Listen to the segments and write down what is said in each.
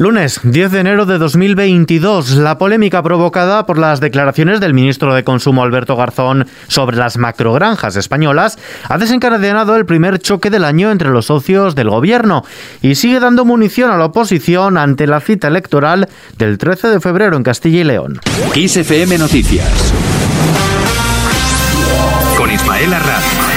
Lunes 10 de enero de 2022, la polémica provocada por las declaraciones del ministro de Consumo Alberto Garzón sobre las macrogranjas españolas ha desencadenado el primer choque del año entre los socios del gobierno y sigue dando munición a la oposición ante la cita electoral del 13 de febrero en Castilla y León. XFM Noticias con Ismael Arranz.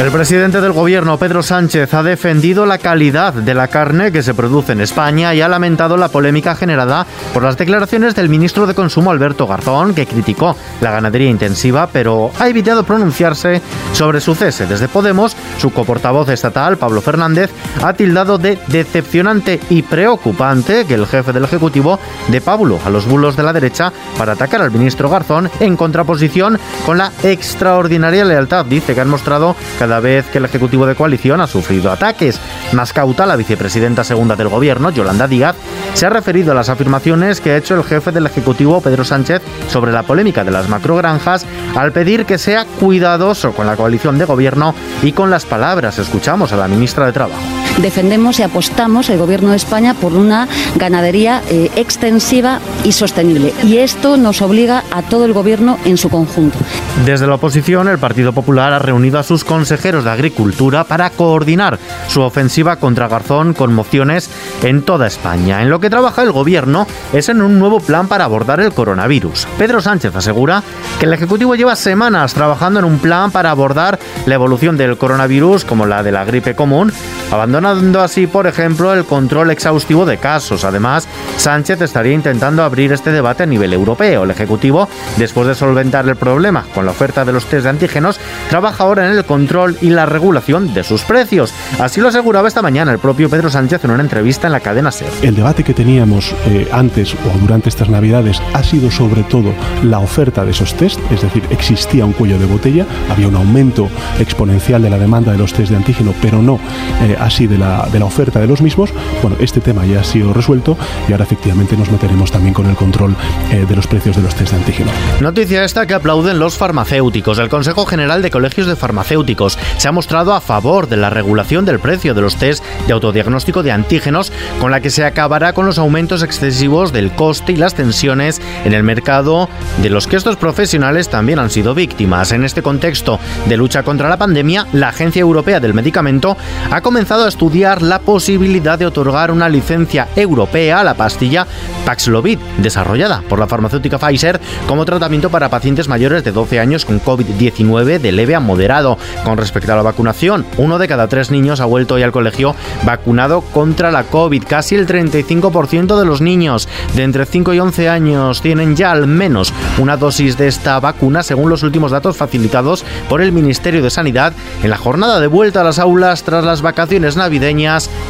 El presidente del gobierno, Pedro Sánchez, ha defendido la calidad de la carne que se produce en España y ha lamentado la polémica generada por las declaraciones del ministro de Consumo, Alberto Garzón, que criticó la ganadería intensiva, pero ha evitado pronunciarse sobre su cese. Desde Podemos, su coportavoz estatal, Pablo Fernández, ha tildado de decepcionante y preocupante que el jefe del Ejecutivo de Pablo a los bulos de la derecha para atacar al ministro Garzón en contraposición con la extraordinaria lealtad, dice, que han mostrado cada vez que el Ejecutivo de coalición ha sufrido ataques. Mascauta, la vicepresidenta segunda del Gobierno, Yolanda Díaz, se ha referido a las afirmaciones que ha hecho el jefe del Ejecutivo, Pedro Sánchez, sobre la polémica de las macrogranjas, al pedir que sea cuidadoso con la coalición de Gobierno y con las palabras. Escuchamos a la ministra de Trabajo defendemos y apostamos el Gobierno de España por una ganadería eh, extensiva y sostenible. Y esto nos obliga a todo el Gobierno en su conjunto. Desde la oposición, el Partido Popular ha reunido a sus consejeros de Agricultura para coordinar su ofensiva contra Garzón con mociones en toda España. En lo que trabaja el Gobierno es en un nuevo plan para abordar el coronavirus. Pedro Sánchez asegura que el Ejecutivo lleva semanas trabajando en un plan para abordar la evolución del coronavirus como la de la gripe común, abandonando así, por ejemplo, el control exhaustivo de casos. Además, Sánchez estaría intentando abrir este debate a nivel europeo. El Ejecutivo, después de solventar el problema con la oferta de los test de antígenos, trabaja ahora en el control y la regulación de sus precios. Así lo aseguraba esta mañana el propio Pedro Sánchez en una entrevista en la cadena SER. El debate que teníamos eh, antes o durante estas Navidades ha sido sobre todo la oferta de esos test, es decir, existía un cuello de botella, había un aumento exponencial de la demanda de los test de antígeno, pero no eh, así de la, de la oferta de los mismos. Bueno, este tema ya ha sido resuelto y ahora efectivamente nos meteremos también con el control eh, de los precios de los test de antígeno. Noticia esta que aplauden los farmacéuticos. El Consejo General de Colegios de Farmacéuticos se ha mostrado a favor de la regulación del precio de los test de autodiagnóstico de antígenos, con la que se acabará con los aumentos excesivos del coste y las tensiones en el mercado de los que estos profesionales también han sido víctimas. En este contexto de lucha contra la pandemia, la Agencia Europea del Medicamento ha comenzado a estudiar la posibilidad de otorgar una licencia europea a la pastilla Paxlovid, desarrollada por la farmacéutica Pfizer como tratamiento para pacientes mayores de 12 años con COVID-19 de leve a moderado. Con respecto a la vacunación, uno de cada tres niños ha vuelto hoy al colegio vacunado contra la COVID. Casi el 35% de los niños de entre 5 y 11 años tienen ya al menos una dosis de esta vacuna, según los últimos datos facilitados por el Ministerio de Sanidad en la jornada de vuelta a las aulas tras las vacaciones navideñas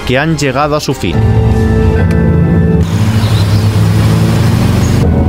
que han llegado a su fin.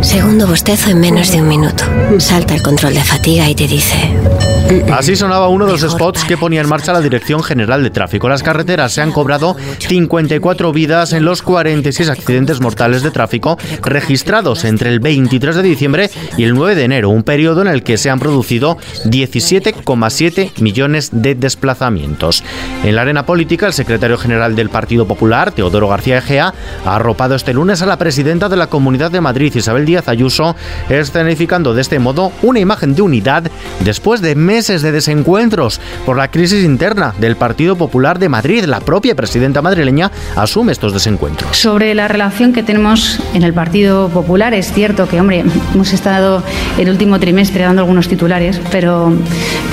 Segundo bostezo en menos de un minuto. Salta el control de fatiga y te dice... Así sonaba uno de los spots que ponía en marcha la Dirección General de Tráfico. Las carreteras se han cobrado 54 vidas en los 46 accidentes mortales de tráfico registrados entre el 23 de diciembre y el 9 de enero, un periodo en el que se han producido 17,7 millones de desplazamientos. En la arena política, el secretario general del Partido Popular, Teodoro García Egea, ha arropado este lunes a la presidenta de la Comunidad de Madrid, Isabel Díaz Ayuso, escenificando de este modo una imagen de unidad después de meses de desencuentros por la crisis interna del Partido Popular de Madrid. La propia presidenta madrileña asume estos desencuentros. Sobre la relación que tenemos en el Partido Popular, es cierto que, hombre, hemos estado el último trimestre dando algunos titulares, pero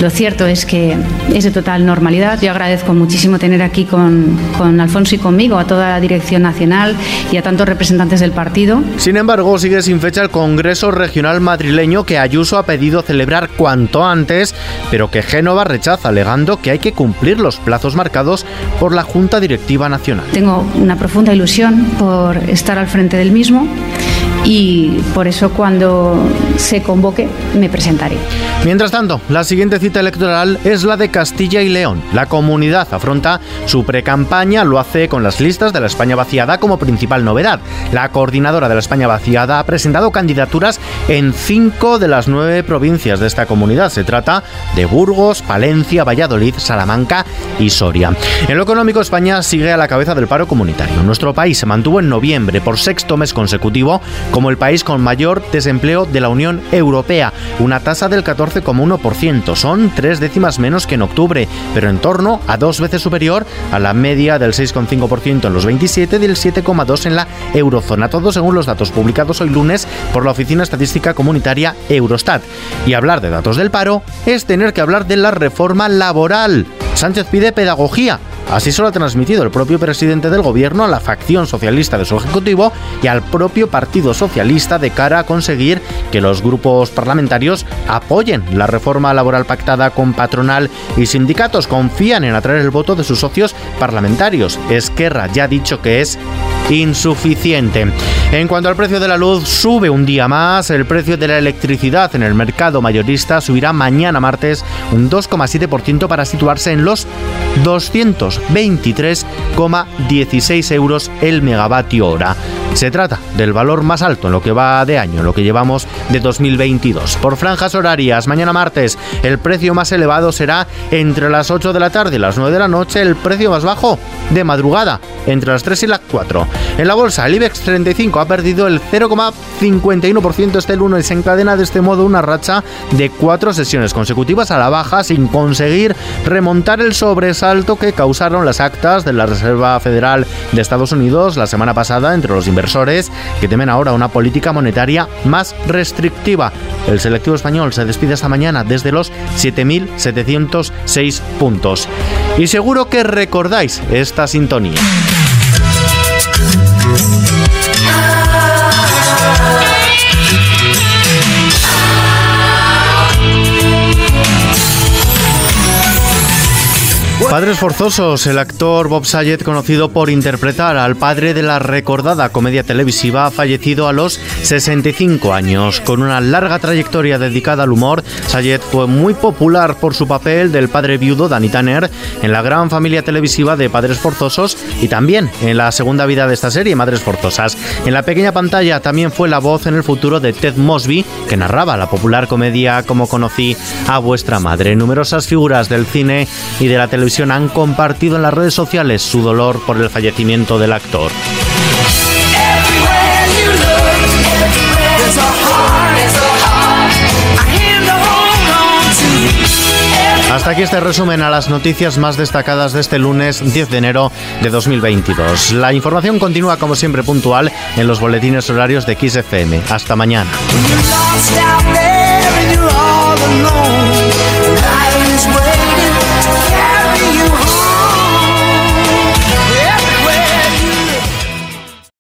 lo cierto es que es de total normalidad. Yo agradezco muchísimo tener aquí con, con Alfonso y conmigo a toda la dirección nacional y a tantos representantes del partido. Sin embargo, sigue sin fecha el Congreso Regional Madrileño que Ayuso ha pedido celebrar cuanto antes, pero que Génova rechaza, alegando que hay que cumplir los plazos marcados por la Junta Directiva Nacional. Tengo una profunda ilusión por estar al frente del mismo y por eso cuando se convoque, me presentaré. Mientras tanto, la siguiente cita electoral es la de Castilla y León. La comunidad afronta su precampaña, lo hace con las listas de la España vaciada como principal novedad. La coordinadora de la España vaciada ha presentado candidaturas en cinco de las nueve provincias de esta comunidad. Se trata de Burgos, Palencia, Valladolid, Salamanca y Soria. En lo económico, España sigue a la cabeza del paro comunitario. Nuestro país se mantuvo en noviembre por sexto mes consecutivo como el país con mayor desempleo de la Unión Europea, una tasa del 14,1%. Son tres décimas menos que en octubre, pero en torno a dos veces superior a la media del 6,5% en los 27 y del 7,2% en la eurozona. Todo según los datos publicados hoy lunes por la Oficina Estadística Comunitaria Eurostat. Y hablar de datos del paro es tener que hablar de la reforma laboral. Sánchez pide pedagogía Así se lo ha transmitido el propio presidente del gobierno a la facción socialista de su ejecutivo y al propio Partido Socialista de cara a conseguir que los grupos parlamentarios apoyen la reforma laboral pactada con patronal y sindicatos. Confían en atraer el voto de sus socios parlamentarios. Esquerra ya ha dicho que es insuficiente. En cuanto al precio de la luz, sube un día más. El precio de la electricidad en el mercado mayorista subirá mañana martes un 2,7% para situarse en los 223,16 euros el megavatio hora. Se trata del valor más alto en lo que va de año, en lo que llevamos de 2022. Por franjas horarias, mañana martes el precio más elevado será entre las 8 de la tarde y las 9 de la noche, el precio más bajo de madrugada entre las 3 y las 4. En la bolsa, el IBEX 35 ha perdido el 0,51% este lunes se encadena de este modo una racha de cuatro sesiones consecutivas a la baja sin conseguir remontar el sobresalto que causaron las actas de la Reserva Federal de Estados Unidos la semana pasada entre los inversores que temen ahora una política monetaria más restrictiva. El selectivo español se despide esta mañana desde los 7.706 puntos. Y seguro que recordáis esta sintonía. Padres Forzosos, el actor Bob Saget, conocido por interpretar al padre de la recordada comedia televisiva, ha fallecido a los 65 años. Con una larga trayectoria dedicada al humor, Saget fue muy popular por su papel del padre viudo Danny Tanner en la gran familia televisiva de Padres Forzosos y también en la segunda vida de esta serie, Madres Forzosas. En la pequeña pantalla también fue la voz en el futuro de Ted Mosby, que narraba la popular comedia Como conocí a vuestra madre. Numerosas figuras del cine y de la televisión han compartido en las redes sociales su dolor por el fallecimiento del actor. Hasta aquí este resumen a las noticias más destacadas de este lunes 10 de enero de 2022. La información continúa como siempre puntual en los boletines horarios de XFM. Hasta mañana.